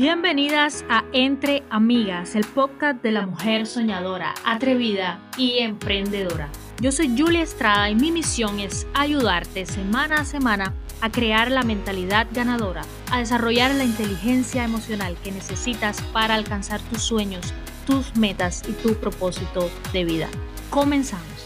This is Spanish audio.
Bienvenidas a Entre Amigas, el podcast de la mujer soñadora, atrevida y emprendedora. Yo soy Julia Estrada y mi misión es ayudarte semana a semana a crear la mentalidad ganadora, a desarrollar la inteligencia emocional que necesitas para alcanzar tus sueños, tus metas y tu propósito de vida. Comenzamos.